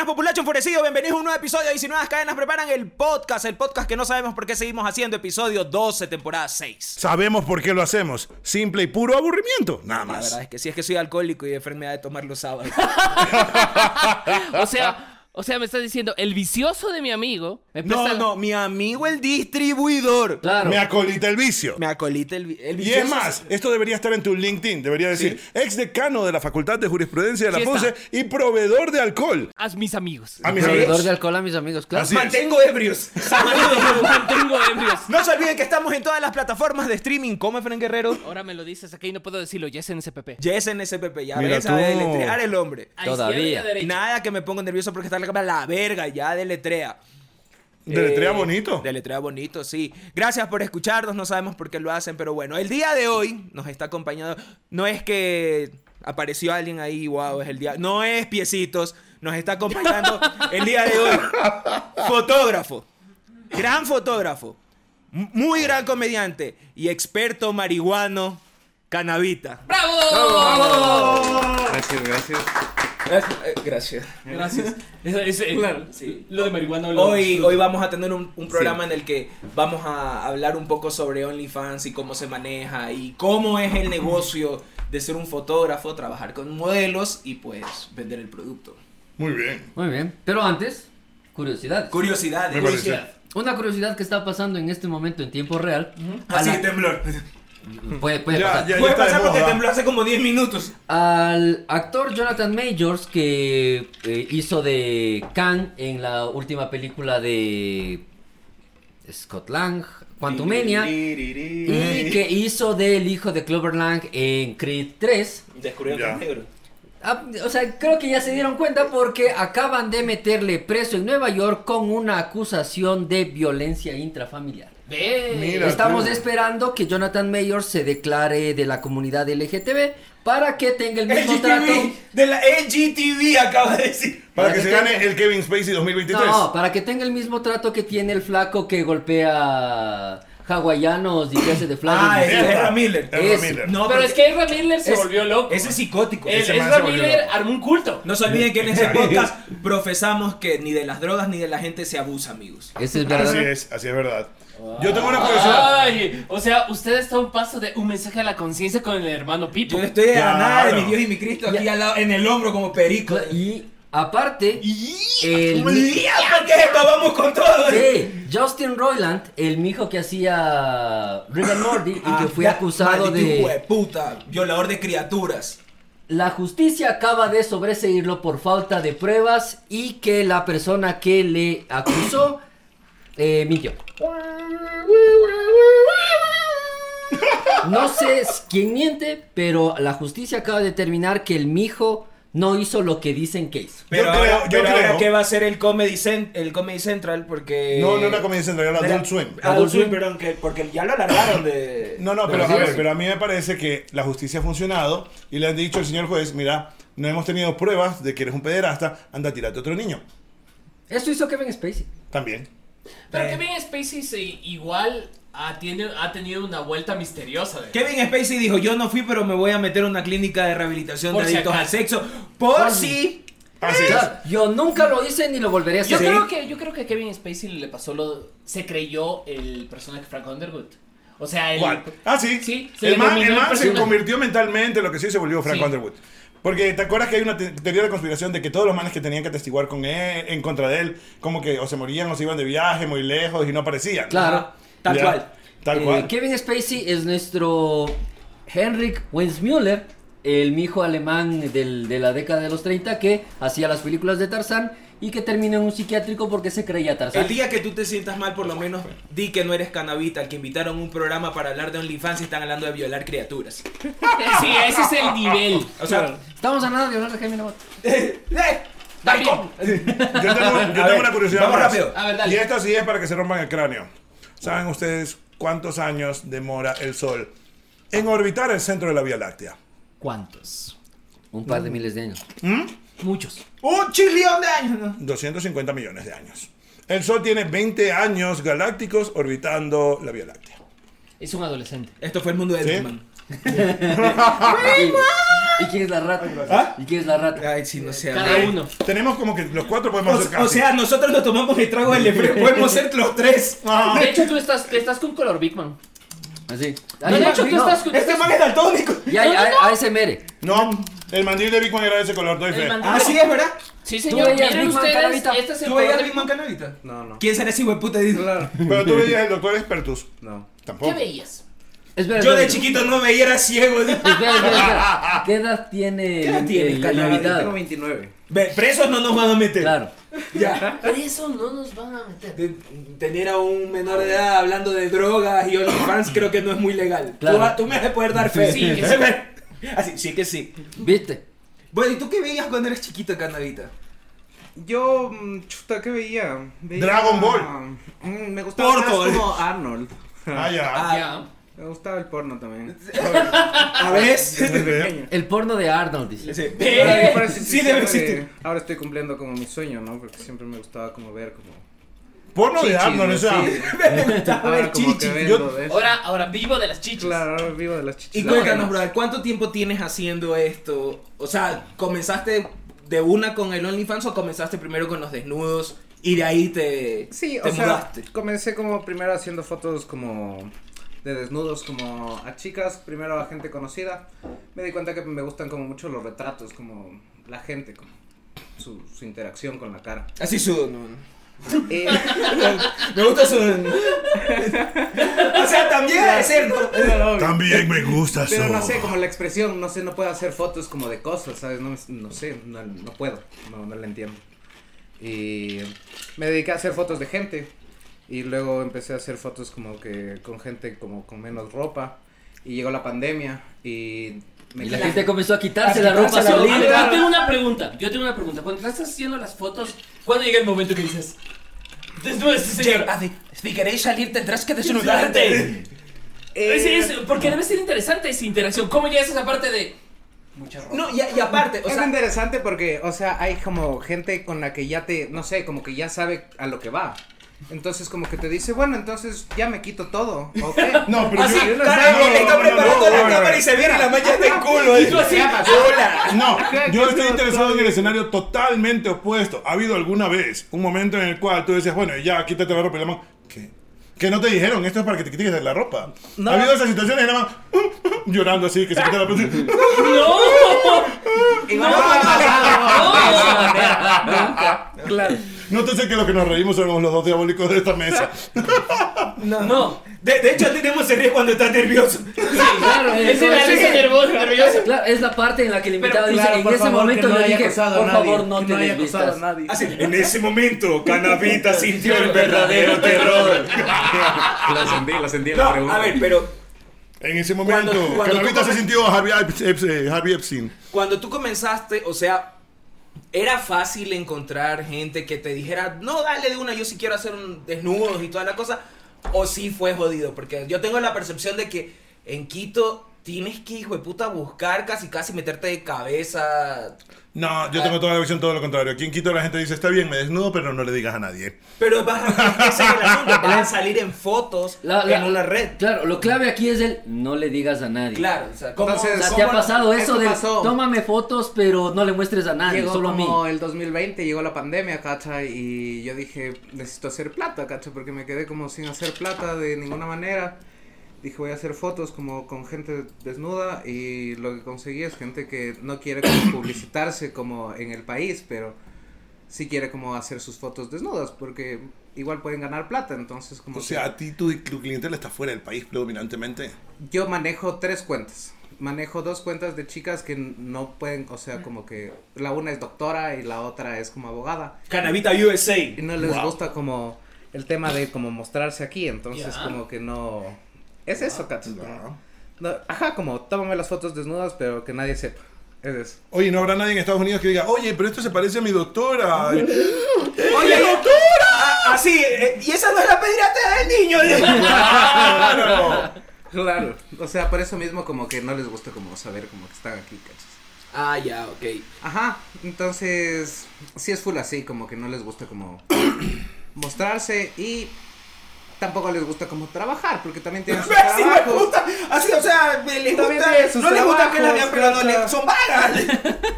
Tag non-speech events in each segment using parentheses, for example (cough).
mañanas, populacho enfurecido. Bienvenidos a un nuevo episodio. Y si nuevas cadenas preparan el podcast, el podcast que no sabemos por qué seguimos haciendo, episodio 12, temporada 6. Sabemos por qué lo hacemos. Simple y puro aburrimiento. Nada La más. verdad es que sí, es que soy alcohólico y Efren me da de tomar los sábados. (laughs) (laughs) O sea, o sea, me estás diciendo, el vicioso de mi amigo me No, no, mi amigo el distribuidor. Claro. Me acolita el vicio. Me acolita el, vi- el Y vicioso. es más, esto debería estar en tu LinkedIn. Debería decir ex decano de la Facultad de Jurisprudencia de la Sí y proveedor de alcohol. Haz mis amigos. A mis Proveedor amigos. de alcohol a mis amigos, claro. Así es. Mantengo ebrios. (laughs) Mantengo ebrios. No se olviden que estamos en todas las plataformas de streaming como Efren Guerrero. Ahora me lo dices aquí y no puedo decirlo, ya es en SPP. Yes en SPP. Ya Mira ves tú. a deletrear el hombre. A Todavía. izquierda y a Y derecha. nada que me pongo nervioso porque está la verga, ya deletrea. Deletrea Eh, bonito. Deletrea bonito, sí. Gracias por escucharnos, no sabemos por qué lo hacen, pero bueno, el día de hoy nos está acompañando. No es que apareció alguien ahí, wow, es el día. No es piecitos, nos está acompañando (laughs) el día de hoy. Fotógrafo, gran fotógrafo, muy gran comediante y experto marihuano, canavita. ¡Bravo! Gracias, gracias. Gracias. Gracias. (laughs) Ese- ese- Claro, sí. Lo de marihuana lo- Hoy, hoy vamos a tener un, un programa en el que vamos a hablar un poco sobre OnlyFans y cómo se maneja y cómo es el negocio de ser un fotógrafo, trabajar con modelos y pues vender el producto. Muy bien. Muy bien. Pero antes, parece. Curiosidad. Una curiosidad que está pasando en este momento en tiempo real. a Así la- que temblor. Puede, puede Ya, pasar. ya. Puede está de pasar porque moda. tembló hace como 10 minutos. Al actor Jonathan Majors que eh, hizo de Kang en la última película de Scott Lang, Quantumania, y que hizo del hijo de Clover Lang en Creed 3. Descubrieron Ya. que es negro. Ah, o sea, creo que ya se dieron cuenta porque acaban de meterle preso en Nueva York con una acusación de violencia intrafamiliar. Ve. Mira. Estamos tú. esperando que Jonathan Majors se declare de la comunidad LGTB para que tenga el mismo trato. LGTV, de la LGTV acaba de decir. Para que se gane el Kevin Spacey 2023. No, para que tenga el mismo trato que tiene el flaco que golpea hawaianos y que hace de flaco. Ah, es. Ezra Miller. Ezra Es- Miller. No, Pero es que Ezra Miller se es- volvió loco. Ese es psicótico. El- ese Ezra Miller armó un culto. No se olviden que en ese podcast profesamos que ni de las drogas ni de la gente se abusa, amigos. Ese es verdad. Así es, así es verdad. Yo tengo una curiosidad. Ay, o sea, usted está a un paso de un mensaje a la conciencia con el hermano Pipo. Yo estoy a nada de mi Dios y mi Cristo aquí al lado, en el hombro como perico. Y aparte, el ¿Por mi- qué acabamos con todo? Sí, Justin Roiland, el mijo que hacía Rick and Morty y que fue Ah, acusado de... puta, violador de criaturas. La justicia acaba de sobreseírlo por falta de pruebas y que la persona que le acusó eh, mintió. No sé quién miente, pero la justicia acaba de determinar que el mijo no hizo lo que dicen que hizo. Pero, Yo ahora, creo- yo pero ahora creo- ¿qué va a ser el Comedy, Cent- el Comedy Central? Porque... No, no era Comedy Central, era Era- Adult Swim. Adult Swim, perdón, que, porque ya lo alargaron de... No, no, Pero a ver, sí. pero a mí me parece que la justicia ha funcionado y le han dicho al señor juez, mira, no hemos tenido pruebas de que eres un pederasta, anda, tírate a otro niño. Eso hizo Kevin Spacey. También. Pero Eh. Kevin Spacey se- igual ha, tiene- ha tenido una vuelta misteriosa. de- Kevin Spacey dijo, yo no fui, pero me voy a meter en una clínica de rehabilitación Por de si adictos al sexo. Por Por si... Así es. Claro, yo nunca lo hice ni lo volveré a Yo hacer. creo que yo creo que a Kevin Spacey le pasó lo se creyó el personaje Frank Underwood. O sea, el ¿Cuál? Ah, sí. Sí, se el man, el se convirtió mentalmente, lo que sí se volvió Frank Sí. Underwood. Porque te acuerdas que hay una te- teoría de conspiración de que todos los manes que tenían que atestiguar con él, en contra de él, como que o se morían o se iban de viaje muy lejos y no aparecían. Claro. Tal Ya. cual. Tal Eh, cual. Kevin Spacey es nuestro Henrik Wensmüller, el mijo alemán del- de la década de los 30 que hacía las películas de Tarzán y que terminó en un psiquiátrico porque se creía Tarzán. El día que tú te sientas mal, por lo menos di que no eres canavita, al que invitaron a un programa para hablar de OnlyFans y están hablando de violar criaturas. Sí, ese es el nivel. O sea, Estamos a nada de hablar de Jaime Nabot. (laughs) ¡eh! Maricón. Yo tengo, yo (laughs) tengo ver, una curiosidad vamos más. rápido. A ver, dale. Y esta sí es para que se rompan el cráneo. ¿Saben ustedes cuántos años demora el Sol en orbitar el centro de la Vía Láctea? ¿Cuántos? Un par de miles de años. Muchos. ¡Un chilión de años! ¿no? 250 millones de años. El Sol tiene 20 años galácticos orbitando la Vía Láctea. Es un adolescente. Esto fue el mundo de ¿Sí? ¿Y quién es la rata? ¿Ah? ¿Y quién es la rata? Ay, sí, no sé. Cada uno. Tenemos como que los cuatro podemos hacer O, o sea, nosotros nos tomamos el trago del (laughs) Lefre, podemos ser los tres. Ah. De hecho, tú estás, estás con color Big Man. Así. No, de hecho, tú no, estás con. Este man es daltónico. Ya, No, no, ya, no. ASMR. No, el mandil de Big Man era de ese color, doy fe. El mandil- Ah, sí, es verdad. Sí, señor. veías Miren Big Man, ustedes, Carabita? este es el ¿Tú veías color de Big Man Canavita? No, no. ¿Quién será ese hueputa? Claro. Pero tú veías el doctor Expertus. No. Tampoco. ¿Qué veías? Espera, Yo de espera, chiquito no veía, era ciego. Espera, espera, espera. ¿Qué edad tiene ¿Qué edad el- tienes, Canavita? Yo tengo invitado? 29. Ve, Presos no nos van a meter. Claro. Ya. (laughs) Por eso no nos van a meter. De- tener a un menor de edad hablando de drogas y OnlyFans creo que no es muy legal. Claro. Tú, tú me has de poder dar fe. Sí, que sí. (laughs) Así, sí que sí. ¿Viste? Bueno, ¿y tú qué veías cuando eres chiquito, Canavita? Yo, mm, chuta, ¿qué veía? Veía- Dragon Ball. Mm, me gustaba más Porno. como Arnold. Ah, ya. (laughs) Ah, Ya. Me gustaba el porno también. (laughs) A ver. (laughs) Desde pequeño. El porno de Arnold, dice. Sí. Eso Sí debe existir. Ahora estoy cumpliendo como mi sueño, ¿no? Porque siempre me gustaba como ver como... Porno de Arnold, ¿no? o sea. Sí. (laughs) Ahora ver como que chichis. vendo Yo- de eso. Ahora, ahora vivo de las chichis. Claro, ahora vivo de las chichis. Y cuéntanos, brother, ¿cuánto tiempo tienes haciendo esto? O sea, ¿comenzaste de una con el OnlyFans o comenzaste primero con los desnudos y de ahí te, Sí, te o sea, mudaste? comencé como primero haciendo fotos como de desnudos como a chicas, primero a gente conocida. Me di cuenta que me gustan como mucho los retratos, como la gente, como su, su interacción con la cara. Así su... no, no. Eh, (laughs) Me gusta su... o sea, también pero, También me gusta pero eso. no sé, como la expresión, no sé, no puedo hacer fotos como de cosas, ¿sabes? No, no sé, no, no puedo, no, no la entiendo. Y me dediqué a hacer fotos de gente y luego empecé a hacer fotos como que con gente como con menos ropa y llegó la pandemia y me Y la gente comenzó a quitarse A la ropa quitarse la Yo, solita. yo tengo una pregunta. Yo tengo una pregunta. Cuando estás haciendo las fotos, ¿cuándo llega el momento que dices? Desnudo este señor. Si queréis salir tendrás que desnudarte. Eh, sí, es- porque debe ser interesante esa interacción. ¿Cómo llegas a esa parte de mucha ropa? No, y, y aparte, o es sea... interesante porque, o sea, hay como gente con la que ya te, no sé, como que ya sabe a lo que va. Entonces como que te dice, bueno, entonces ya me quito todo, ¿ok? (laughs) No, pero Así, yo- cara, no, está no, no, preparando no, la no, cámara y se viene la mancha del culo. Y tú así, Hola. (laughs) No, (laughs) yo estoy interesado en el escenario totalmente opuesto. ¿Ha habido alguna vez un momento en el cual tú decías, bueno, ya, quítate la ropa y la mano, ¿qué? Que no te dijeron, esto es para que te quites la ropa. No. ¿Ha habido esas situaciones y la mano llorando así, que se quita la ropa? no, no, Claro. Nótese que lo que nos reímos somos los dos diabólicos de esta mesa. No. No. De, de hecho, tenemos se ríe cuando estás nervioso. Claro, nervioso, nervioso. Claro, es la parte en la que el invitado Pero dice, claro, en por ese favor, momento no yo haya dije, por favor, no te haya acosado a desvistas. nadie. Así, en ese momento, (laughs) Canavita sintió el verdadero terror. (laughs) La sentí, la sentí en No, la pregunta. a ver, pero En ese momento, Cuando- cuando Canavita se sintió Harvey Epstein. cuando tú comenzaste, o sea, era fácil encontrar gente que te dijera, no, dale de una, yo sí quiero hacer un desnudos y toda la cosa, o sí fue jodido, porque yo tengo la percepción de que en Quito tienes que, hijo de puta, buscar casi casi meterte de cabeza. No, yo tengo toda la visión, todo lo contrario. Aquí en Quito la gente dice, está bien, me desnudo, pero no le digas a nadie. Pero vas a, ese es el asunto, (laughs) vas a salir en fotos La- la- en una red. Claro, lo clave aquí es el no le digas a nadie. Claro, o sea, ¿cómo- Entonces, O sea, cómo ¿te ha no- pasado eso de pasó. tómame fotos, pero no le muestres a nadie, Llegó solo a mí? como el 2020, llegó la pandemia, cacha, y yo dije, necesito hacer plata, cacha, porque me quedé como sin hacer plata de ninguna manera. Dije, voy a hacer fotos como con gente desnuda y lo que conseguí es gente que no quiere como (coughs) publicitarse como en el país, pero sí quiere como hacer sus fotos desnudas, porque igual pueden ganar plata, entonces como O que- sea, a ti tu, tu clientela está fuera del país predominantemente. yo manejo tres cuentas. Manejo dos cuentas de chicas que no pueden, o sea, como que la una es doctora y la otra es como abogada. Canavita USA. Y no les Wow. gusta como el tema de como mostrarse aquí, entonces como que no... Es eso, Katsu. No, ajá, como tómame las fotos desnudas, pero que nadie sepa. Es eso. Oye, no habrá nadie en Estados Unidos que diga, oye, pero esto se parece a mi doctora. (laughs) Oye, doctora. Así, eh, y esa no es la pediatra del niño. (laughs) ¡Claro! Claro. O sea, por eso mismo como que no les gusta como saber como que están aquí, ¿cachas? ah, ya, ok. Ajá, entonces sí es full así, como que no les gusta como (coughs) mostrarse y tampoco les gusta como trabajar, porque también tienen (laughs) sus Así me trabajos. gusta, así, o sea, me- les También gusta, no les gusta que la vean, pero no le- son vagas.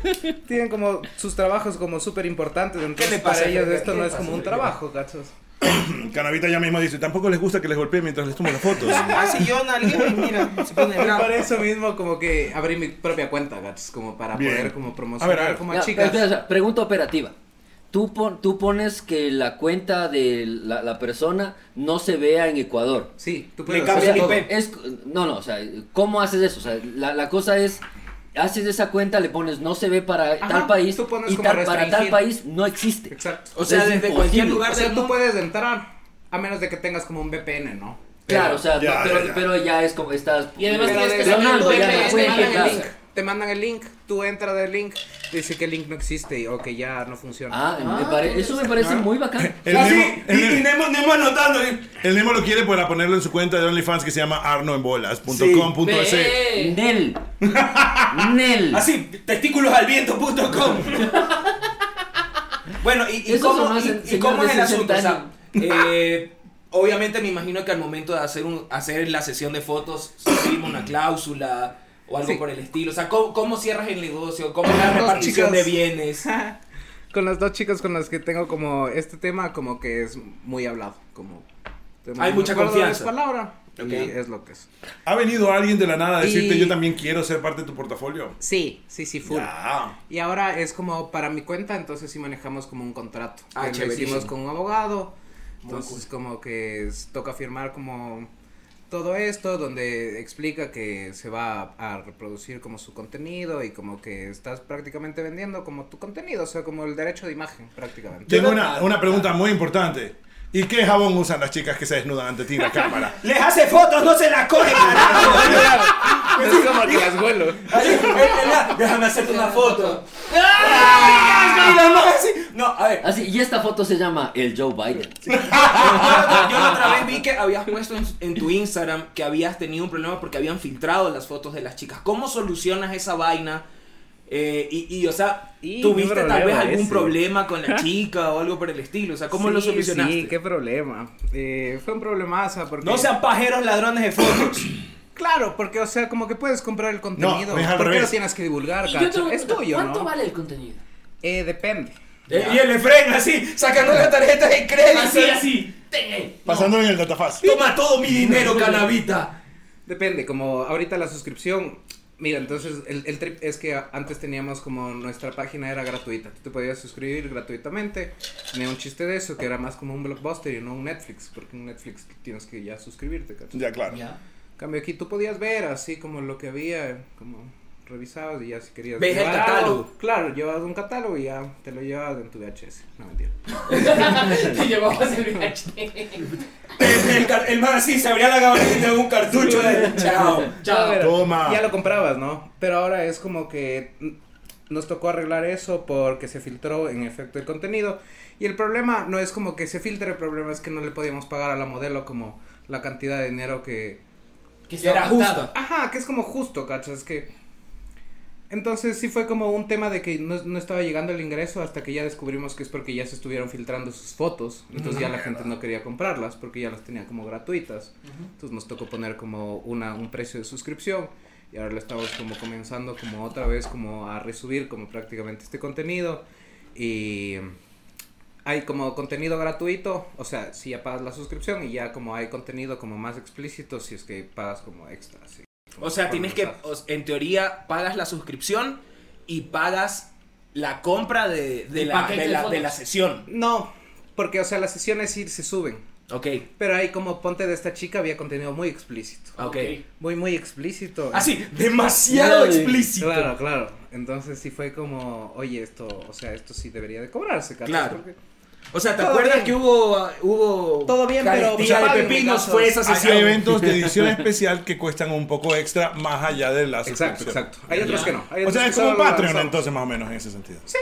(laughs) Tienen como sus trabajos como súper importantes, entonces le pasa, para ellos esto ¿Qué no es como un trabajo, ¿cachos? (coughs) Canavita ya mismo dice, tampoco les gusta que les golpeen mientras les tomo las fotos. (laughs) Así yo nalgueo y mira, se pone bravo. por eso mismo como que abrí mi propia cuenta, ¿cachos? Como para Bien. poder como A ver, promocionar a ver. como Ya, a chicas. pregunta operativa. Tú, pon- tú pones que la cuenta de la, la persona no se vea en Ecuador. Sí, tú puedes cambia hacer el todo. IP. Es, no, no, o sea, ¿cómo haces eso? O sea, la, la cosa es, haces esa cuenta, le pones no se ve para Ajá, tal país tú pones y como tal- para tal país no existe. Exacto. O sea, Es desde imposible. cualquier lugar O sea, del tú puedes entrar a menos de que tengas como un VPN, ¿no? Claro, o sea, Ya, no, pero, ya, ya. pero ya es como estás... Y además tienes que VPN, te mandan el link. Tú entras del link, dice que el link no existe o que ya no funciona. Ah, me Ah, pare- eso me parece muy bacán. (laughs) El Así, Nemo, y, el, y Nemo, Nemo, Nemo anotando. ¿eh? el Nemo lo quiere para ponerlo en su cuenta de OnlyFans que se llama arnoenbolas.com.es. Ve. Nel. (laughs) Nel. Así, testículosalviento.com. (laughs) bueno, ¿y, y cómo, y- cómo es el asunto? O 60 sea, eh, obviamente me imagino que al momento de hacer, un, hacer la sesión de fotos se firma una cláusula o algo Sí. por el estilo. O sea, ¿cómo, cómo cierras el negocio? ¿Cómo es la Dos repartición de bienes? (laughs) Con las dos chicas con las que tengo como este tema como que es muy hablado, como Hay mucha confianza. palabra y Ok. es lo que es. ¿Ha venido alguien de la nada a decirte Y- yo también quiero ser parte de tu portafolio? Sí, sí, sí, full. Ya. Y ahora es como para mi cuenta, entonces sí manejamos como un contrato. Ah, que lo hicimos con un abogado. Muy Entonces como que es- toca firmar como todo esto donde explica que se va a, a reproducir como su contenido y como que estás prácticamente vendiendo como tu contenido, o sea, como el derecho de imagen prácticamente. Tengo una, una pregunta muy importante. ¿Y qué jabón usan las chicas que se desnudan ante ti en la cámara? (laughs) Les hace fotos, no se las coge, (laughs) carajo. es como que las vuelo. Ahí, eh, eh, Déjame hacerte una foto. ¡Ah! No, a ver. Así, y esta foto se llama el Joe Biden. Yo, la- yo la otra vez vi que habías puesto en, en tu Instagram que habías tenido un problema porque habían filtrado las fotos de las chicas. ¿Cómo solucionas esa vaina? Eh, y, y, o sea, Y ¿tuviste tal vez algún ese. problema con la (laughs) chica o algo por el estilo? O sea, ¿cómo lo solucionaste? Sí, qué problema. Eh, fue un problemazo porque... No sean pajeros ladrones de fotos. (coughs) Claro, porque, o sea, como que puedes comprar el contenido. al ¿Por qué revés. lo tienes que divulgar, cacho? Es tuyo, ¿Cuánto ¿no? vale el contenido? Eh, depende. Eh, y el Efren así, sacando la tarjeta de crédito. Así, así. Ten. Pasándolo en el datafaz. Toma todo mi dinero, (laughs) canavita. Depende, como ahorita la suscripción... Mira, entonces el, el trip es que antes teníamos como nuestra página era gratuita. Tú te podías suscribir gratuitamente. Tenía un chiste de eso, que era más como un blockbuster y no un Netflix. Porque en Netflix tienes que ya suscribirte, cacho. Ya, claro. Ya. En cambio aquí tú podías ver así como lo que había, como revisabas y ya si querías Ves el catálogo. claro, llevabas un catálogo y ya te lo llevabas en tu VHS. No mentira. (laughs) Te llevabas el VHS. El, el, car- el man así se abría la gabardina de un cartucho de chao. Chao. Pero Toma. Ya lo comprabas, ¿no? Pero ahora es como que nos tocó arreglar eso porque se filtró en efecto el contenido. Y el problema no es como que se filtre, el problema es que no le podíamos pagar a la modelo como la cantidad de dinero que, Que Era justo. Ajá, que es como justo, ¿cachas? Es que... Entonces sí fue como un tema de que no, no estaba llegando el ingreso hasta que ya descubrimos que es porque ya se estuvieron filtrando sus fotos. Entonces ya la gente no quería comprarlas porque ya las tenía como gratuitas. Entonces nos tocó poner como una, un precio de suscripción. Y ahora le estamos como comenzando como otra vez como a resubir como prácticamente este contenido. Y hay como contenido gratuito, o sea, si ya pagas la suscripción y ya como hay contenido como más explícito si es que pagas como extra. sí. O sea, tienes que, en teoría, pagas la suscripción y pagas la compra de, de, la, de, la, fotos. de la sesión. No, porque o sea, las sesiones sí se suben. Ok, Pero ahí como ponte de esta chica había contenido muy explícito. ok. Muy, muy explícito. Así, demasiado Ay, explícito. Claro, claro. Entonces sí fue como, oye, esto, o sea, esto sí debería de cobrarse, ¿cachai? Claro. Porque O sea, ¿te Todo acuerdas bien. que hubo, hubo Todo bien, pero de paguen, pepinos? Fue esa Hay, sesión. hay eventos de edición (laughs) especial que cuestan un poco extra más allá de la Exacto, suscripción. exacto. Hay otros que no. Hay O sea, es como un Patreon entonces más o menos en ese sentido. Sí,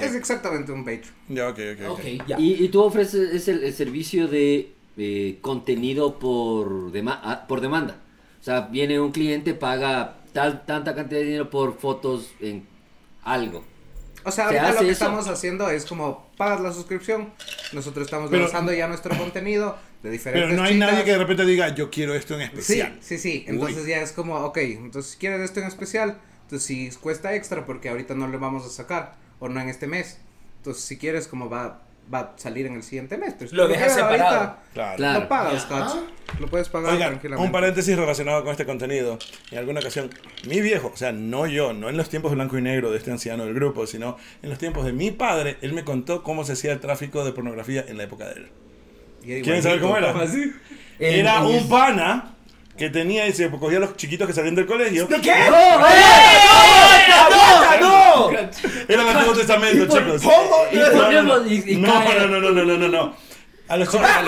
es, exactamente un Patreon. Ya, ok, ok. ok. Ok. Ya. Y, y tú ofreces es el, el servicio de eh, contenido por, dema- ah, por demanda. O sea, viene un cliente, paga tal, tanta cantidad de dinero por fotos en algo. O sea, ¿Se ahorita lo que eso? estamos haciendo es como pagas la suscripción. Nosotros estamos Pero- lanzando ya nuestro contenido de diferentes Pero no hay chicas. nadie que de repente diga, yo quiero esto en Sí, especial. sí, sí. Entonces ya es como, ok, entonces si quieres esto en especial, entonces si cuesta extra porque ahorita no le vamos a sacar o no en este mes. Entonces si quieres como va va a salir en el siguiente mes. Pero si Lo dejas separado. ahorita, Claro. Claro. Lo pagas, cacho. Lo puedes pagar Oigan, tranquilamente. un paréntesis relacionado con este contenido. En alguna ocasión, mi viejo, o sea, no yo, no en los tiempos blanco y negro de este anciano del grupo, sino en los tiempos de mi padre, él me contó cómo se hacía el tráfico de pornografía en la época de él. ¿Quieren saber cómo era? así. Era un es- pana que tenía y se cogía a los chiquitos que salían del colegio. ¿Qué? ¡No, eh! ¡No! ¡No! Era el Antiguo Testamento, chicos. No, no, no. No, no, no, no, no, no, no, no. A los chicos, ¡Ah, a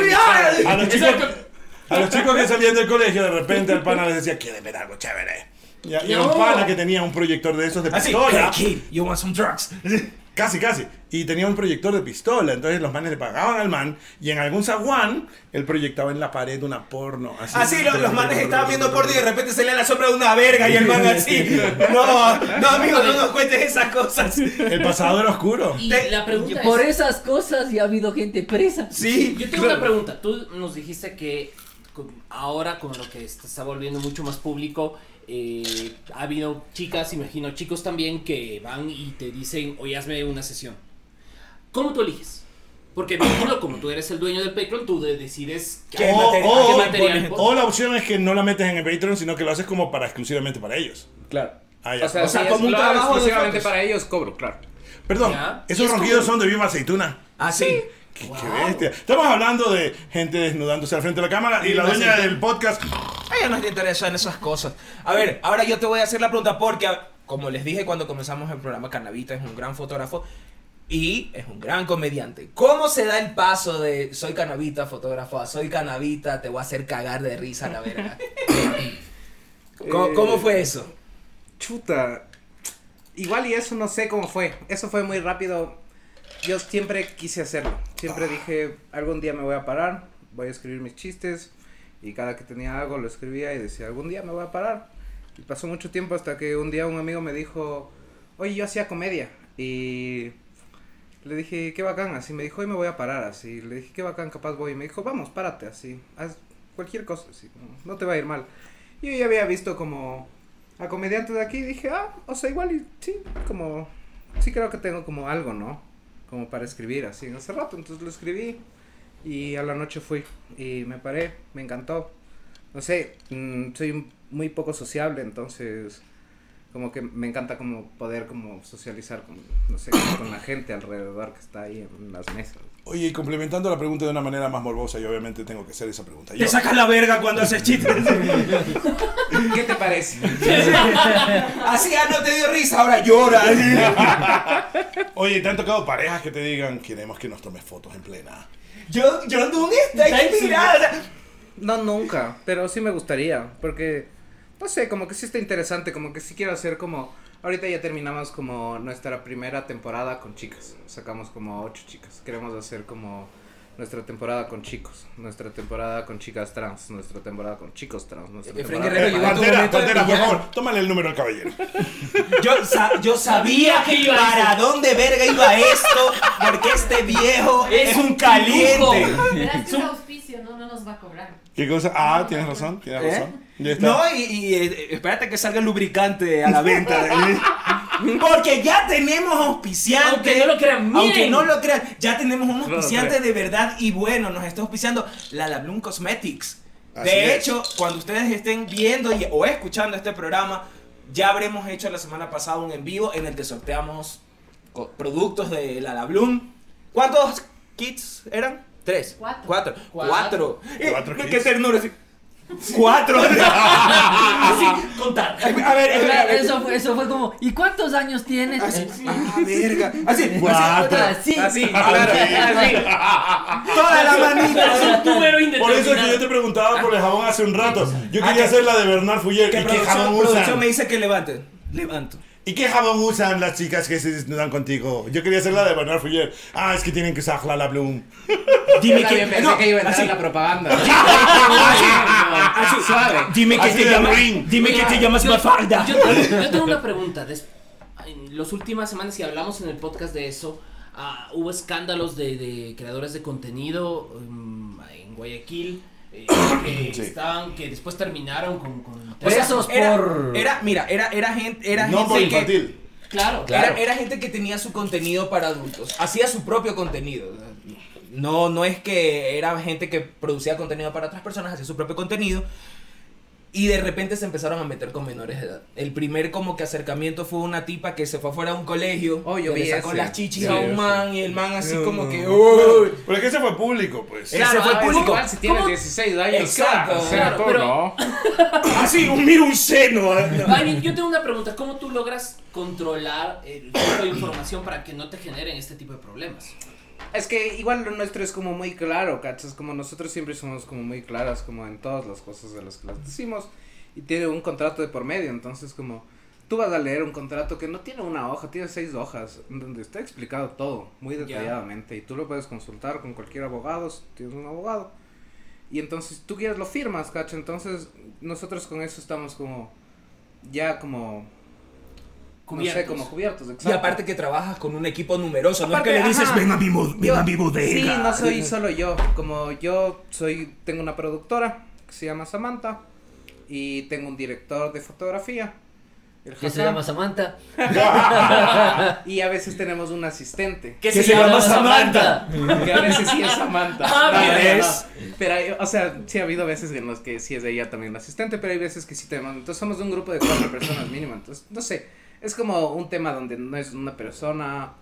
los chicos, a los chicos que salían del colegio, de repente el pana les decía, ¿quieren ver algo chévere? Y, un No. pana que tenía un proyector de esos de Así, pistola. hey kid, you want some drugs? Casi, casi. Y tenía un proyector de pistola. Entonces los manes le pagaban al man. Y en algún zaguán, él proyectaba en la pared una porno. Así, Así los, los manes estaban viendo por y de repente salía la sombra de una verga y el man así. No, no, amigo, no nos cuentes esas cosas. El pasado era oscuro. Y Te- la pregunta Por es... esas cosas ya ha habido gente presa. Sí. Yo tengo una pregunta. Tú nos dijiste que ahora con lo que se está volviendo mucho más público, eh, ha habido chicas, imagino chicos también, que van y te dicen, oye, hazme una sesión. ¿Cómo tú eliges? Porque imagino, como tú eres el dueño del Patreon, tú de- decides ¿Qué O, material- o- qué material pones? o la opción es que no la metes en el Patreon, sino que lo haces como para exclusivamente para ellos. Claro. Ah. O sea, O sea, si como un trabajo exclusivamente para ellos, cobro, claro. Perdón, Ya. esos ronquidos como- son de Viva Aceituna. Ah, sí. Qué, qué bestia. Estamos hablando de gente desnudándose al frente de la cámara y la dueña del podcast. A ella no le interesan esas cosas. A ver, ahora yo te voy a hacer la pregunta porque, como les dije cuando comenzamos el programa, Canavita es un gran fotógrafo y es un gran comediante. ¿Cómo se da el paso de soy Canavita, fotógrafo, a soy Canavita, te voy a hacer cagar de risa, la verga? (laughs) ¿Cómo, Eh, cómo fue eso? Chuta. Igual y eso no sé cómo fue. Eso fue muy rápido. Yo siempre quise hacerlo. Siempre dije, algún día me voy a parar, voy a escribir mis chistes. Y cada que tenía algo lo escribía y decía, algún día me voy a parar. Y pasó mucho tiempo hasta que un día un amigo me dijo, oye, yo hacía comedia. Y le dije, qué bacán, así. Me dijo, hoy me voy a parar, así. Le dije, qué bacán, capaz voy. Y me dijo, vamos, párate, así. Haz cualquier cosa, así. No te va a ir mal. Yo ya había visto como a comediantes de aquí y dije, ah, o sea, igual y sí, como, sí creo que tengo como algo, ¿no? Como para escribir así en hace rato, entonces lo escribí y a la noche fui y me paré, me encantó. No sé, mm, soy muy poco sociable, entonces como que me encanta como poder como socializar no sé, con la gente alrededor que está ahí en las mesas. Oye, y complementando la pregunta de una manera más morbosa, y obviamente tengo que hacer esa pregunta. Yo, Te sacas la verga cuando haces chistes. (laughs) ¿Qué te parece? (laughs) Así ya no te dio risa, ahora llora. (laughs) Oye, ¿te han tocado parejas que te digan, queremos que nos tomes fotos en plena? Yo, yo nunca estoy inspirada. No, nunca, pero sí me gustaría, porque, no sé, como que sí está interesante, como que sí quiero hacer como, ahorita ya terminamos como nuestra primera temporada con chicas, sacamos como ocho chicas, queremos hacer como nuestra temporada con chicos, nuestra temporada con chicas trans, nuestra temporada con chicos trans, nuestra Efraín temporada Guerrero con- a Pantera, momento de Pantera, por favor, tómale el número al caballero. (laughs) Yo, sa- yo sabía que iba para dónde verga iba esto, porque este viejo es, Es un caliente. Que es auspicio, no, no nos va a cobrar. ¿Qué cosa? Ah, tienes razón, tienes ¿Eh? razón. No, y, y, eh, espérate que salga el lubricante a la venta. (laughs) Porque ya tenemos auspiciante. Aunque no lo crean, miren. Aunque no lo crean, ya tenemos un auspiciante de verdad y bueno. Nos está auspiciando la La Bloom Cosmetics. Así de es. hecho, cuando ustedes estén viendo y- o escuchando este programa, ya habremos hecho la semana pasada un en vivo en el que sorteamos productos de la La Bloom. ¿Cuántos kits eran? Tres. Cuatro. Cuatro. Cuatro. Cuatro. Cuatro qué kits. ternura. (laughs) sí. Cuatro. Así, contar. A ver, a ver, a ver. Eso fue, eso fue como, ¿y cuántos años tienes? Así, Eh, ah, verga. Así, Cuatro. así, Así. Así, claro, así. toda la Es manita. un número Por eso es que yo te preguntaba por el jabón hace un rato. Yo Ah, quería que- hacer la de Bernard Fuller. Que ¿Y qué jabón usan? me dice que levante. Levanto. ¿Y qué jabón usan las chicas que se desnudan contigo? Yo quería hacer la de Bernard Fuller. Ah, es que tienen que usar la Bloom. Dime Yo que, pensé no, que iba a entrar así, en la propaganda. (laughs) así, Suave. Dime que Así te llamas, ring. dime que te llamas yo- Mafalda. Yo, tengo- yo tengo una pregunta. Des- en las últimas semanas, y hablamos en el podcast de eso, ah, hubo escándalos de, de creadores de contenido um, en Guayaquil. Eh, (coughs) que Sí. estaban, que después terminaron con, con O sea, Presos era, por- era- mira, era, era gente, era no por gente que, infantil. Claro, Claro. Era, era gente que tenía su contenido para adultos. Hacía su propio contenido. No, no es que era gente que producía contenido para otras personas, hacía su propio contenido. Y de repente se empezaron a meter con menores de edad. El primer como que acercamiento fue una tipa que se fue afuera de un colegio. Oh, yo que vi le sacó ese. las chichis Sí, a un man y el man así No, como no, que... no. "Uy". Pero es que ese fue público, pues. Ese fue ah, público. Igual si tienes ¿Cómo? 16 años. Exacto, claro, claro, tú pero- no. (laughs) Así, un mira un seno. yo tengo una pregunta, ¿cómo tú logras controlar el tipo de información para que no te generen este tipo de problemas? Es que igual lo nuestro es como muy claro, ¿cachas? Como nosotros siempre somos como muy claras como en todas las cosas de las que las decimos y tiene un contrato de por medio, entonces como tú vas a leer un contrato que no tiene una hoja, tiene seis hojas, donde está explicado todo muy detalladamente y tú lo puedes consultar con cualquier abogado, si tienes un abogado. Y entonces tú quieres lo firmas, ¿cachas? Entonces nosotros con eso estamos como ya como no sé, como cubiertos, Y aparte que trabajas con un equipo numeroso, Aparte, no es que le dices, ven a mi, ven a mi bodega. Sí, no soy solo yo. Como yo soy, tengo una productora que se llama Samantha y tengo un director de fotografía. El Que se llama Samantha. (laughs) Y a veces tenemos un asistente. ¿Qué se llama Samantha? Que a veces sí es Samantha. Ah, No, no. Pero hay, o sea, sí ha habido veces en los que sí es ella también la asistente, pero hay veces que sí tenemos. Entonces somos un grupo de cuatro personas mínimo. Entonces, no sé, es como un tema donde no es una persona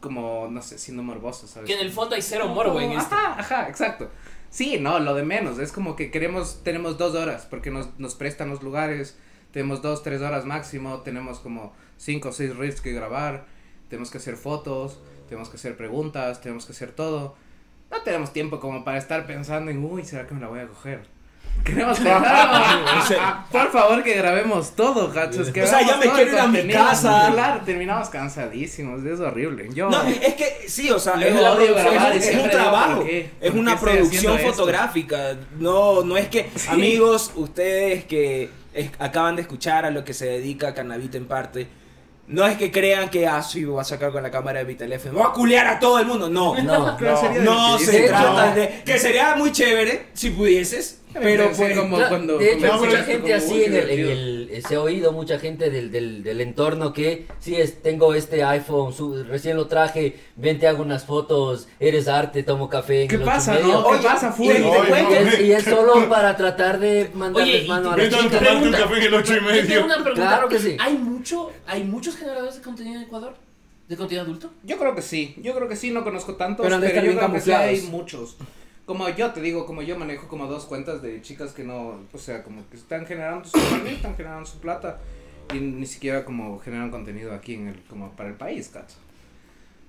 como, no sé, siendo morboso, ¿sabes? Que en el fondo hay cero morbo en esto. Ajá, ajá, exacto. Sí, no, lo de menos. Es como que queremos, tenemos dos horas porque nos, nos prestan los lugares. Tenemos dos, tres horas máximo. Tenemos como cinco o seis reels que grabar. Tenemos que hacer fotos. Tenemos que hacer preguntas. Tenemos que hacer todo. No tenemos tiempo como para estar pensando en, uy, ¿será que me la voy a coger? Queremos. (laughs) Por favor, que grabemos todo, gachos. Que O sea, ya me quiero ir a mi casa. Claro, terminamos cansadísimos. Es horrible. Yo. No, es que sí, o sea, es, odio grabar es- es un trabajo, es ¿Por qué una producción esto? fotográfica. No, no es que, amigos, ustedes que es- acaban de escuchar a lo que se dedica Canavita en parte, no es que crean que, ah, sí, voy a sacar con la cámara de mi teléfono, voy a culear a todo el mundo. No, (laughs) No. Claro, sería no se trata No. de. Que sería muy chévere si pudieses, pero Pensé pues, como Claro, cuando de hecho, No, mucha gente así en el, en el- eh, se ha oído mucha gente del, del, del entorno que sí es, tengo este iPhone, su- recién lo traje, ven te hago unas fotos, eres arte, tomo café en ¿Qué pasa, medio. no? ¿Qué Oye, pasa, full? Y es, y es solo para tratar de mandarles Oye, y mano a la chica. tomarte un pregunta. café en el ocho y Yo tengo medio. una pregunta. Claro que sí. ¿Hay, mucho, ¿Hay muchos generadores de contenido en Ecuador? ¿De contenido adulto? Yo creo que sí, yo creo que sí, no conozco tantos, Pero pero, yo creo que sí hay muchos. Como yo te digo, como yo manejo como dos cuentas de chicas que no, o sea, como que están generando su contenido, están generando su plata y ni siquiera como generan contenido aquí en el, como para el país, cacho.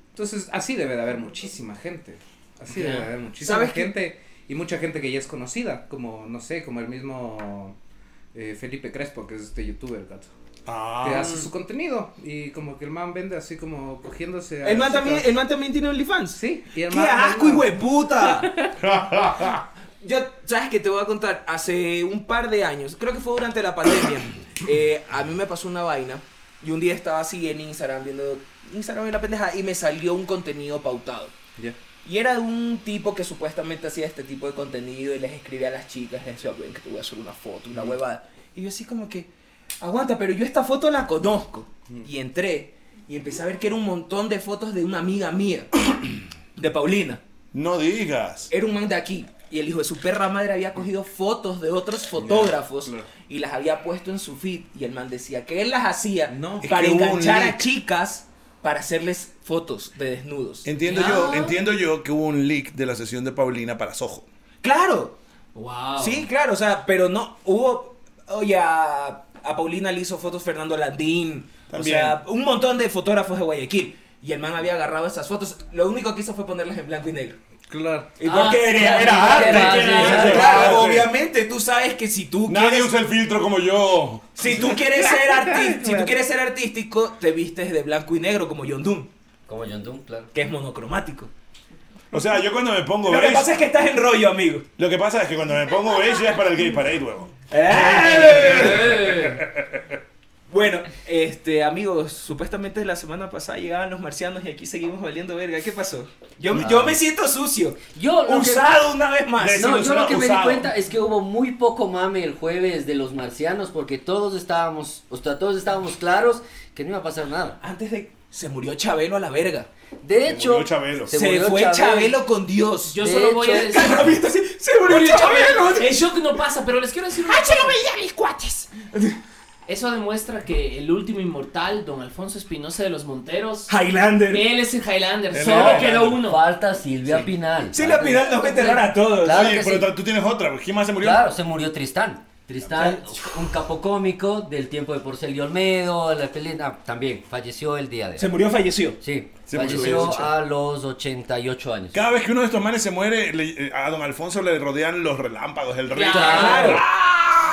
Entonces, así debe de haber muchísima gente. Así debe de haber muchísima gente y mucha gente que ya es conocida, como, no sé, como el mismo eh, Felipe Crespo, que es este youtuber, cacho. Que Ah, hace su contenido y como que el man vende así como cogiéndose a el man, chicas. también, el man también tiene OnlyFans. Sí, y el ¡Qué man- asco, hijo de puta! (laughs) Yo, ¿sabes qué? Te voy a contar. Hace un par de años, creo que fue durante la pandemia, (coughs) eh, a mí me pasó una vaina. Y un día estaba así en Instagram viendo Instagram y la pendeja y me salió un contenido pautado. Ya. Y era de un tipo que supuestamente hacía este tipo de contenido y les escribía a las chicas, les decía, ven que te voy a hacer una foto, una huevada. Y yo así como que, aguanta, pero yo esta foto la conozco. Y entré y empecé a ver que era un montón de fotos de una amiga mía, (coughs) de Paulina. no digas. Era un man de aquí. Y el hijo de su perra madre había cogido fotos de otros fotógrafos y las había puesto en su feed. Y el man decía que él las hacía No. Para enganchar a chicas para hacerles fotos de desnudos. Entiendo Ah. yo, entiendo yo que hubo un leak de la sesión de Paulina para Soho. ¡Claro! Wow. Sí, claro, o sea, pero no, hubo, oye, a, a Paulina le hizo fotos Fernando Landín, También. o sea, un montón de fotógrafos de Guayaquil. Y el man había agarrado esas fotos, lo único que hizo fue ponerlas en blanco y negro. Claro. ¿Y Ah, era, arte? era Claro, era claro, arte. obviamente, tú sabes que si tú Nadie quieres, usa el filtro como yo. si tú quieres ser (laughs) arti- si tú quieres ser artístico, te vistes de blanco y negro como John Doon, Como John Doom, claro. que es monocromático. O sea, yo cuando me pongo Lo que beige, pasa es que estás en rollo, amigo. lo que pasa es que cuando me pongo beige ya es para el gay parade, huevo. ¡Eh! (laughs) Bueno, este, amigos, supuestamente la semana pasada llegaban los marcianos y aquí seguimos valiendo verga. ¿Qué pasó? Yo, yo me siento sucio. Yo lo que- Usado una vez más. No, yo lo que me di cuenta es que hubo muy poco mame el jueves de los marcianos porque todos estábamos, o sea, todos estábamos claros que no iba a pasar nada. Antes de... Se murió Chabelo a la verga. De hecho, murió Chabelo. Se, murió fue Chabelo. con Dios. Yo De solo voy a hecho- decir. (laughs) ¿Viste así? Se murió Chabelo. El shock no pasa, pero les quiero decir una ¡Ay, se lo veía mis cuates! Eso demuestra que el último inmortal, don Alfonso Espinosa de los Monteros, Highlander. él es el Highlander, Él solo el quedó Highlander. uno. falta Silvia Pinal. Sí, la Pinal nos va a enterrar a todos. Claro Oye, que pero sí. tú tienes otra. ¿Quién más se murió? Claro, se murió Tristán. Tristán, un capo cómico del tiempo de Porcel y Olmedo, la pelea, también falleció el día de Se murió, falleció. Sí, Se falleció de a los 88 años. Cada vez que uno de estos manes se muere, le- a don Alfonso le rodean los relámpagos, el rey. Claro.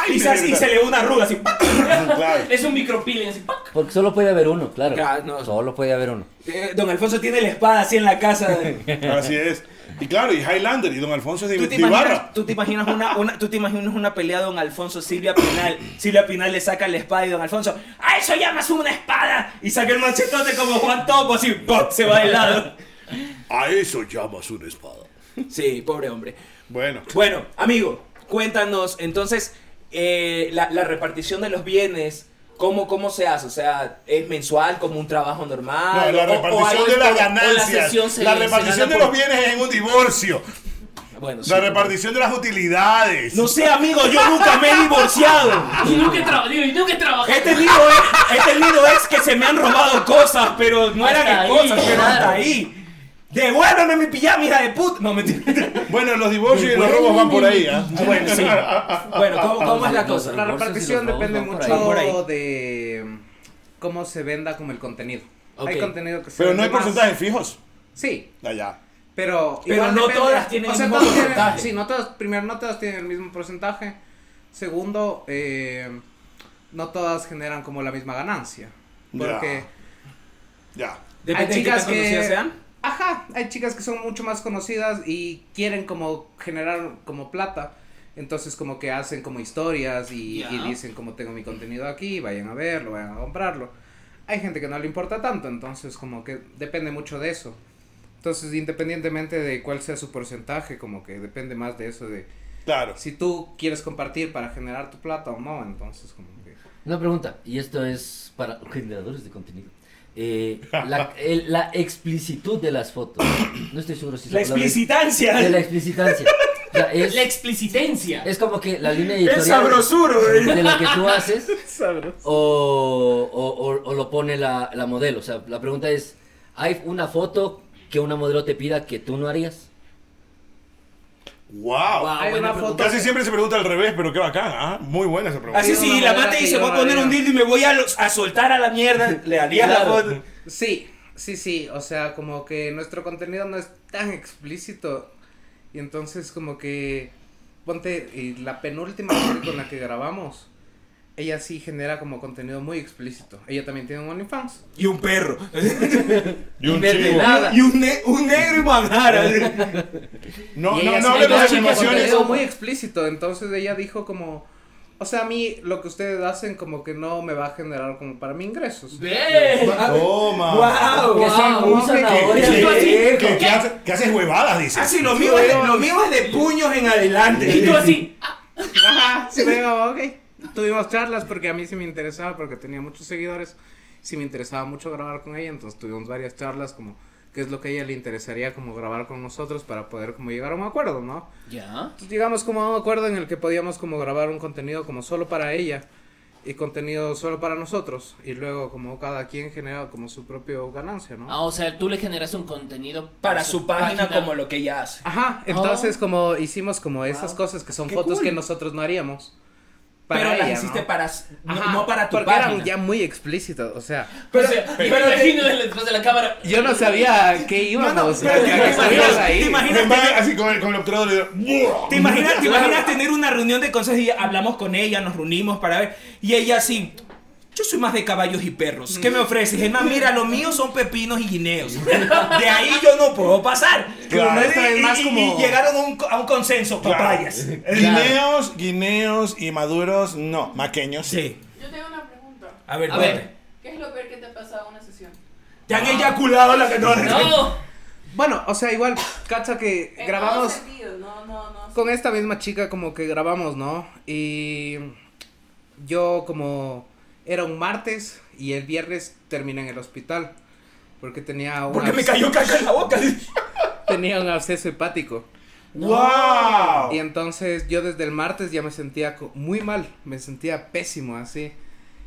Y se, y se le ve una arruga así. Claro. Es un micropeeling así. ¡pac! Porque solo puede haber uno, claro. No. Solo puede haber uno. Eh, Don Alfonso tiene la espada así en la casa. (laughs) Así es. Y claro, y Highlander, y don Alfonso es de, ¿Tú te, de imaginas, Ibarra. tú te imaginas una, una- tú te imaginas una pelea de Don Alfonso, Silvia Pinal. Silvia Pinal le saca la espada y Don Alfonso, ¡a eso llamas una espada! Y saca el machetote como Juan Topo, así, ¡pop! se va de lado. A eso llamas una espada. Sí, pobre hombre. Bueno. Bueno, amigo, cuéntanos entonces eh, la, la repartición de los bienes. ¿Cómo, ¿Cómo se hace? O sea, ¿es mensual como un trabajo normal? No, la ¿O- o repartición algo de las ganancias. se- La se repartición de por- los bienes es en un divorcio. Bueno, sí. La repartición de las utilidades. No sé, amigo, yo nunca me he divorciado. Y nunca he trabajado. Y nunca he trabajado. He tenido, he tenido ex que se me han robado cosas, pero no eran Hasta ahí, cosas, pero hasta ahí. Devuélveme mi pijama, hija de puta. No, mentira. (laughs) Bueno, los divorcios y los robos van por ahí, ¿ah? Bueno, sí. Bueno, ¿cómo, cómo es la cosa? La repartición depende mucho de mm, cómo se venda como el contenido. Hay contenido que se Pero no hay más. porcentajes fijos. Sí, Allá. pero Pero igual no depende- todas tienen el mismo tienen- porcentaje. sí, no todas, primero no todas tienen el mismo porcentaje. Segundo, eh, no todas generan como la misma ganancia. Porque Ya. Depende de qué chicas tan que- conocidas sean. Ajá, hay chicas que son mucho más conocidas y quieren como generar como plata. Entonces como que hacen como historias y, dicen como tengo mi contenido aquí, vayan a verlo, vayan a comprarlo. Hay gente que no le importa tanto, entonces como que depende mucho de eso. Entonces independientemente de cuál sea su porcentaje, como que depende más de eso de Claro. si tú quieres compartir para generar tu plata o no, entonces como que... Una pregunta, y esto es para generadores de contenido. Eh, la, el- la explicitud de las fotos. No estoy seguro si (coughs) La explicitancia. De la explicitancia. O sea, es, La explicitencia. es como que la línea Es editorial sabrosuro, güey. de lo que tú haces (laughs) o, o, o- o lo pone la, la modelo. O sea, la pregunta es, ¿hay una foto que una modelo te pida que tú no harías? Wow. Wow, Hay una foto- Casi siempre se pregunta al revés, pero qué bacán, ¿ah? Muy buena esa pregunta. Así Hay sí, una la mate que dice, yo voy a no poner un dildo y me voy a, los- a soltar a la mierda. (laughs) Le haría la Claro. foto. Sí, sí, sí, o sea, como que nuestro contenido no es tan explícito y entonces como que, ponte, y la penúltima serie (coughs) con la que grabamos, ella sí genera como contenido muy explícito. Ella también tiene un OnlyFans. Y un perro. (laughs) Y un chivo. nada. Y un, ne- un negro y manjara. (laughs) No, y no, no como animaciones. contenido muy explícito, entonces ella dijo como, o sea, a mí lo que ustedes hacen como que no me va a generar como para mí ingresos. ¡Ve! Toma. ¡Wow! Que son wow, muy que- zanahorias que- de que- viejo. ¿Qué, qué hace- qué haces huevadas, dice? Así, lo mío, es de, lo mío es de puños en adelante. Y tú así. ah, Ajá, sí, me ok. Tuvimos charlas porque a mí sí me interesaba, porque tenía muchos seguidores. Sí me interesaba mucho grabar con ella, entonces tuvimos varias charlas como qué es lo que a ella le interesaría como grabar con nosotros para poder como llegar a un acuerdo, ¿no? Ya. Entonces llegamos como a un acuerdo en el que podíamos como grabar un contenido como solo para ella y contenido solo para nosotros y luego como cada quien genera como su propio ganancia, ¿no? Ah, o sea, tú le generas un contenido Para su página, como lo que ella hace. Ajá, entonces como hicimos como esas Wow. cosas que son Qué fotos cool. que nosotros no haríamos. Pero las ella, hiciste ¿no? para. No, Ajá, no para tu porque página. eran ya muy explícitos, o sea, Pero, o sea, pero, me imagino detrás de la cámara. yo no sabía qué íbamos, No, no, o sea, pero te imaginas- estuvimos te ahí. imaginas- Me va así con el, con el obturador digo, ¿Te imaginas, ¿Te imaginas (laughs) tener una reunión de consejos y hablamos con ella, nos reunimos para ver? Y ella así, yo soy más de caballos y perros. ¿Qué me ofreces? Germán, mira, lo mío son pepinos y guineos. (laughs) De ahí yo no puedo pasar. Claro. Y- es más y- y como- llegaron a un, a un consenso, papayas. Guineos, guineos y maduros, no. Maqueños. Sí. Yo tengo una pregunta. A ver, A ver. ¿Qué es lo peor que te ha pasado en una sesión? Te han eyaculado la que no. No. Bueno, o sea, igual, cacha que En grabamos sentido, no, no, no. con esta misma chica como que grabamos, ¿no? Y yo como era un martes y el viernes terminé en el hospital porque tenía un, Porque me cayó caca en la boca. (laughs) tenía un absceso hepático. ¡Wow! Y entonces yo desde el martes ya me sentía muy mal, me sentía pésimo así.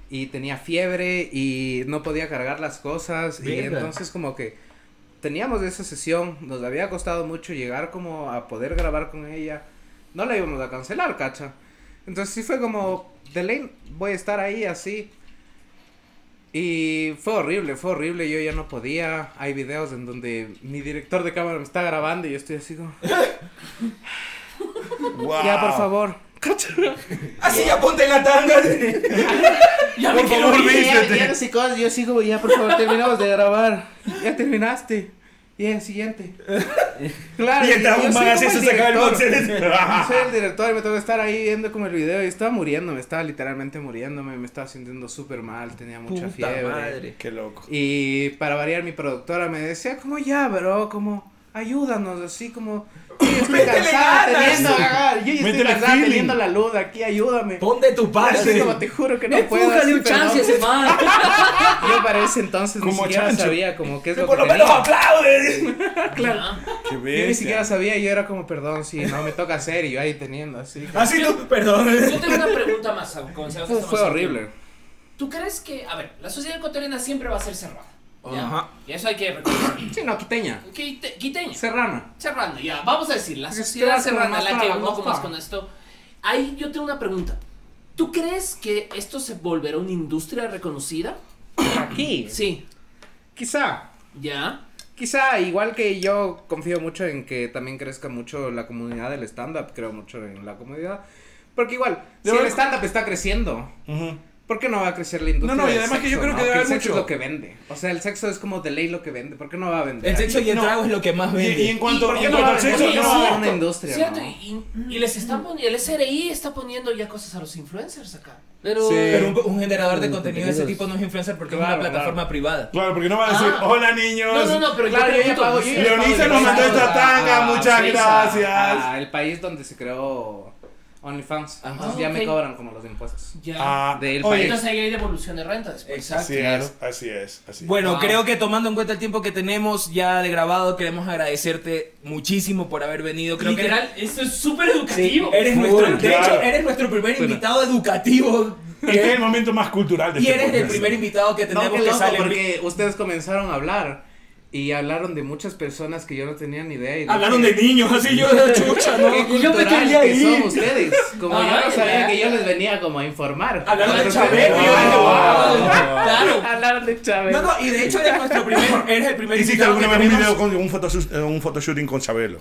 Y tenía fiebre y no podía cargar las cosas. Y entonces como que teníamos esa sesión, nos había costado mucho llegar como a poder grabar con ella. No la íbamos a cancelar, cacha. Entonces sí fue como, de ley voy a estar ahí así. Y fue horrible, fue horrible, yo ya no podía. Hay videos en donde mi director de cámara me está grabando y yo estoy así como... (laughs) Wow. Ya, por favor. (laughs) Así ya ponte en la tanga. (laughs) Ya me Por quiero favor. Ya, ya, cosas, yo sigo, ya por favor, terminamos de grabar. Ya terminaste. Y el siguiente. (laughs) Claro, Y entraba un man así, se sacaba el boxer. Yo soy el director y me tengo que estar ahí viendo como el video y estaba muriendo, me estaba literalmente muriéndome, me estaba sintiendo súper mal, tenía mucha Puta fiebre. madre. Qué loco. Y para variar mi productora me decía como ya, bro, como ayúdanos, así como yo estoy cansada teniendo, ah, yo ya estoy cansada teniendo la luz aquí, ayúdame. Pon de tu parte. como te juro que no puedo. Empújale un chance ese man. (laughs) Yo para ese entonces ni siquiera sabía como qué es lo Por que lo menos aplaude. Ya. (laughs) Qué Yo ni siquiera sabía, yo era como, perdón, sí, no, me toca hacer y yo ahí teniendo así. Así tú, perdón. Yo tengo una pregunta más, Sebas, Fue, horrible. ¿Tú crees que, a ver, la sociedad ecuatoriana siempre va a ser cerrada? ¿Ya? Ajá. Y eso hay que reconocer. (clears throat) Sí, no, quiteña. Quite- Quiteña. Serrana. Serrano, ya, vamos a decir, la sociedad serrana, más la que un poco más con esto. Ahí yo tengo una pregunta. ¿Tú crees que esto se volverá una industria reconocida? (clears throat) Aquí. Sí. Quizá. ¿Ya? Quizá, igual que yo confío mucho en que también crezca mucho la comunidad del stand-up, creo mucho en la comunidad. Porque igual, si el stand-up está creciendo, Ujú. ¿Por qué no va a crecer la industria? No, no, y además que yo sexo, creo no? que debe el haber sexo mucho- es lo que vende. O sea, el sexo es como de ley lo que vende. ¿Por qué no va a vender? El sexo y el No. trago es lo que más vende. y en cuanto, ¿por y en cuanto al sexo, no va a una industria, Cierto, ¿no? y, y les están poniendo, el SRI está poniendo ya cosas a los influencers acá. Pero. Sí. Pero un, un generador de contenido de ese tipo no es influencer porque Claro, es una plataforma claro. privada. Claro, porque no va a decir, Ah. hola niños. No, no, no, pero Claro, yo yo ya pregunto, pago, Leonisa nos mandó esta tanga, a muchas gracias. a el país donde se creó OnlyFans. Ajá. Entonces ya me cobran como los impuestos. Ya. Ah, Del oye, Entonces ahí hay devolución de renta después. Exacto. así es, así es, así es. Bueno, Wow. creo que tomando en cuenta el tiempo que tenemos ya de grabado, queremos agradecerte muchísimo por haber venido. Creo Literal, esto es súper sí, educativo. eres nuestro, de hecho, eres nuestro primer Bueno. invitado educativo. Este es el momento más cultural de y este eres el primer invitado que No, tenemos qué que loco, sale en vi- porque ustedes comenzaron a hablar y hablaron de muchas personas que yo no tenía ni idea. y Hablaron de niños, así yo de (laughs) chucha, ¿no? Qué Y yo me quería que ir. son ustedes. Como yo Ay, no sabía que yo les venía como a informar. Hablaron de yo dije, wow. Claro. Hablaron de Chabelo. No, no, y de hecho eres nuestro primer, eres el primer Hiciste invitado alguna vez un video con un, photoshoot- eh, un photoshooting con Chabelo.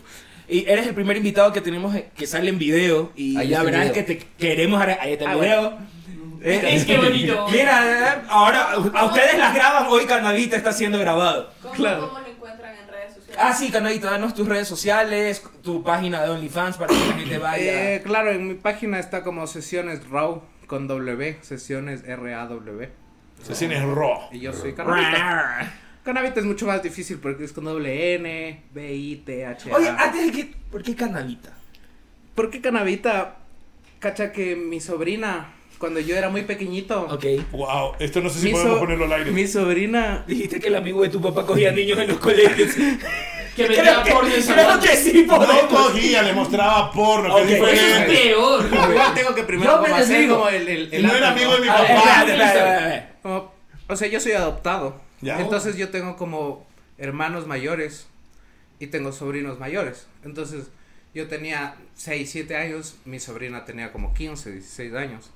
Y eres el primer invitado que tenemos eh, que sale en video. Y Ahí la verdad es que te queremos. Ahí está el Ah, video. Es que bonito. Mira, ahora a ustedes las graban, hoy Canavita está siendo grabado. ¿Cómo, Claro. ¿Cómo lo encuentran en redes sociales? Ah, sí, Canavita, danos tus redes sociales, tu página de OnlyFans para que la gente vaya. Eh, claro, en mi página está como sesiones RAW con W, sesiones R-A-W. Sesiones raw. Y yo soy Canavita. Canavita es mucho más difícil porque es con doble N, B, I, T, H, A. Oye, antes de que. ¿Por qué Canavita? ¿Por qué Canavita? Cacha que mi sobrina, cuando yo era muy pequeñito, Ok. Wow, esto no sé si mi, podemos so- ponerlo al aire. mi sobrina Dijiste que el amigo de tu papá cogía niños en los colegios. Que creo vendía que, porno en creo San que sí No cogía, le mostraba porno, que Ok. es Eso es diferente. peor. Igual tengo que primero Yo me como hacer desdigo. como el, el, el Y no era amigo de mi A ver, papá. Como- o sea, yo soy adoptado. Ya. Entonces yo tengo como hermanos mayores y tengo sobrinos mayores. Entonces yo tenía 6, 7 años, mi sobrina tenía como 15, 16 años.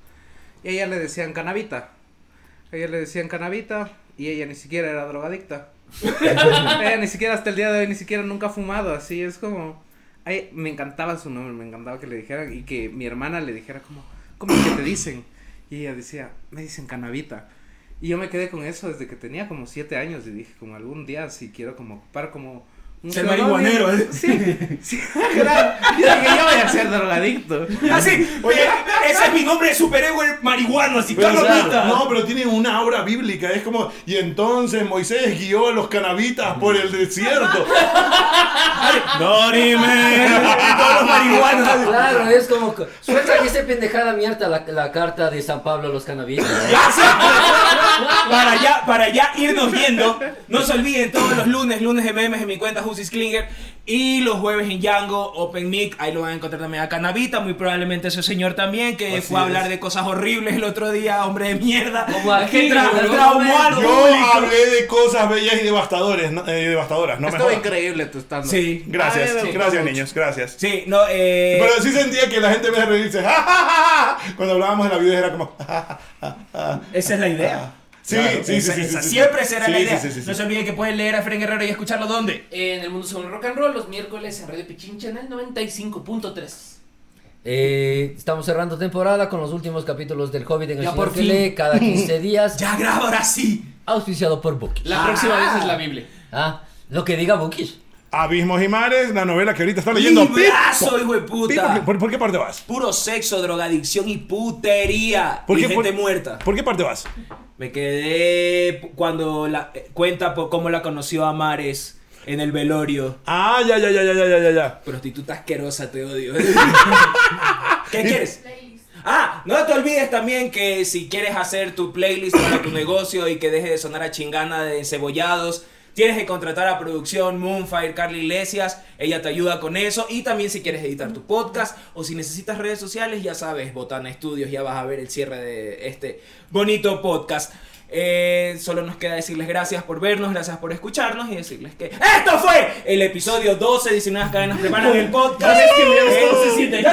Y a ella le decían canavita. A ella le decían canavita y ella ni siquiera era drogadicta. (laughs) ella ni siquiera hasta el día de hoy ni siquiera nunca ha fumado, así es como ay, me encantaba su nombre, me encantaba que le dijeran y que mi hermana le dijera como ¿cómo es que te dicen? Y ella decía, me dicen canavita. Y yo me quedé con eso desde que tenía como siete años y dije como algún día si quiero como ocupar como Ser marihuanero. ¿eh? Sí, sí, (laughs) claro. Dice que yo voy a ser drogadicto. Así, oye, ese es mi nombre de superhéroe marihuano, así, Pero, canabita. no, pero tiene una aura bíblica. Es como, y entonces Moisés guió a los canabitas por el desierto. Dorime. Todos los marihuanos. Claro, es como. Suelta que ese pendejada mierda la, la carta de San Pablo a los cannabistas. Ya, sí. para ya, para ya irnos viendo, no se olviden todos los lunes, lunes de memes en mi cuenta Klinger y los jueves en Django, Open Mic, ahí lo van a encontrar también a Canavita, muy probablemente ese señor también que Así fue a hablar es. de cosas horribles el otro día, hombre de mierda, (laughs) Como que tra- traumó al. Yo público. hablé de cosas bellas y devastadores, no- eh, devastadoras. No me increíble tu stand Sí, Gracias, me gracias mucho. niños, gracias. sí, no, eh, Pero sí sentía que la gente en vez de reírse, "Ja, ja, ja, ja", cuando hablábamos de la vida era como, (laughs) "Ja, ja, ja, ja". esa es la idea. Sí, Claro, sí, sí, esa- sí, sí, esa sí, siempre será Sí, la idea. sí, sí, sí. No se olviden que pueden leer a Fren Guerrero y escucharlo ¿dónde? En el mundo según rock and roll, los miércoles en Radio Pichincha en el 95.3. Eh, estamos cerrando temporada con los últimos capítulos del Hobbit en el Ya por que lee cada 15 (laughs) días. Ya graba ahora sí. Auspiciado por Bookish. La próxima vez es la Biblia. Ah, lo que diga Bookish. Abismos y Mares, la novela que ahorita está leyendo. ¡Librazo, hijo de puta! ¿Por, qué parte vas? Puro sexo, drogadicción y putería. ¿Por y gente muerta. ¿Por qué parte vas? Me quedé cuando la, eh, cuenta por cómo la conoció a Mares en el velorio. Ah, ya, ya, ya, ya, ya, ya, ya. Prostituta asquerosa, te odio. (laughs) ¿Qué quieres? Ah, no te olvides también que si quieres hacer tu playlist para tu negocio y que deje de sonar a chingana de cebollados tienes que contratar a producción Moonfire Carly Iglesias, ella te ayuda con eso y también si quieres editar tu podcast o si necesitas redes sociales, ya sabes, Botana Studios, ya vas a ver el cierre de este bonito podcast. Eh, solo nos queda decirles gracias por vernos, gracias por escucharnos y decirles que esto fue el episodio 12, 19 cadenas preparan el podcast. Cómo se siente.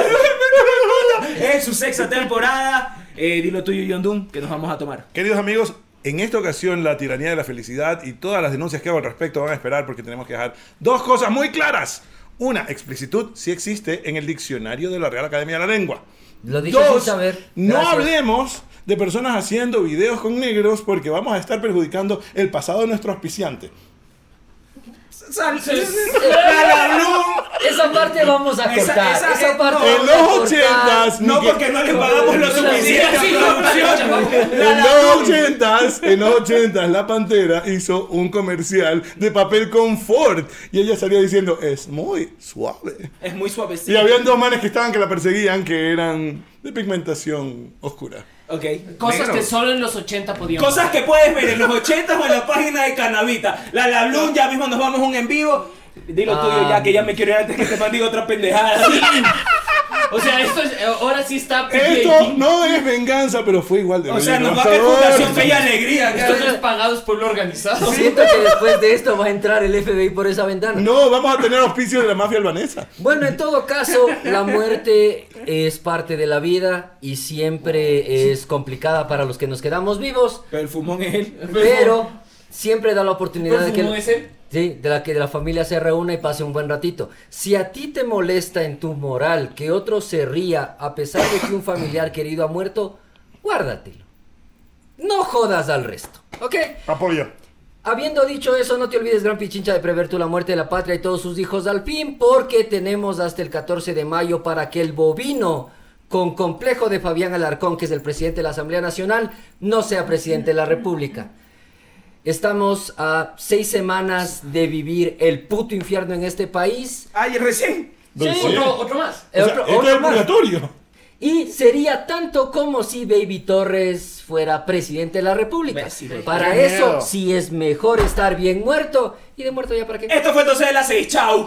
en su sexta temporada. Eh, dilo tuyo, John Doom, que nos vamos a tomar. Queridos amigos, en esta ocasión la tiranía de la felicidad y todas las denuncias que hago al respecto van a esperar porque tenemos que dejar dos cosas muy claras. Una, explicitud sí existe en el diccionario de la Real Academia de la Lengua. Lo dije sin Dos, saber. no hablemos de personas haciendo videos con negros porque vamos a estar perjudicando el pasado de nuestro auspiciante. Sal, Esa parte vamos a Esa- cortar. esa- Esa, eh, parte no. En los ochentas, No, porque no le pagamos lo suficiente a Sí, producción. En los ochentas, en los ochentas, la Pantera hizo un comercial de papel confort y ella salía diciendo, es muy suave. Es muy Y suavecito. habían dos manes que estaban que la perseguían que eran de pigmentación oscura. Ok. Cosas Negro. que solo en los 80 podíamos. Cosas que puedes ver en los 80 o en la página de Canavita. La La Bloom, ya mismo nos vamos a un en vivo. Dilo Ah. tuyo ya, que ya me quiero ir antes que te mande otra pendejada. (laughs) O sea, esto es, ahora sí está Esto no es venganza, pero fue igual de O sea, nos va a ver devastador. Fundación Fe y Alegría. Esto no es pagados por lo organizado. Siento que después de esto va a entrar el FBI por esa ventana. No, vamos a tener auspicio de la mafia albanesa. Bueno, en todo caso, la muerte es parte de la vida y siempre es complicada para los que nos quedamos vivos, Pero el fumón es él. pero siempre da la oportunidad de que, ¿Perfumo ese? Sí, de la que la familia se reúna y pase un buen ratito. Si a ti te molesta en tu moral que otro se ría a pesar de que un familiar (clears throat) querido ha muerto, guárdatelo. No jodas al resto, ¿ok? Apoyo. Habiendo dicho eso, no te olvides, Gran Pichincha, de prever tú la muerte de la patria y todos sus hijos al fin, porque tenemos hasta el 14 de mayo para que el bovino con complejo de Fabián Alarcón, que es el presidente de la Asamblea Nacional, no sea presidente de la República. Estamos a seis semanas de vivir el puto infierno en este país. Ay, recién. Sí, Sí. otro, otro más. O sea, Otro- esto otro es más. purgatorio. Y sería tanto como si Baby Torres fuera presidente de la República. Para eso miedo. sí es mejor estar bien muerto. Y de muerto ya para qué. Esto fue entonces de las 6. Chau.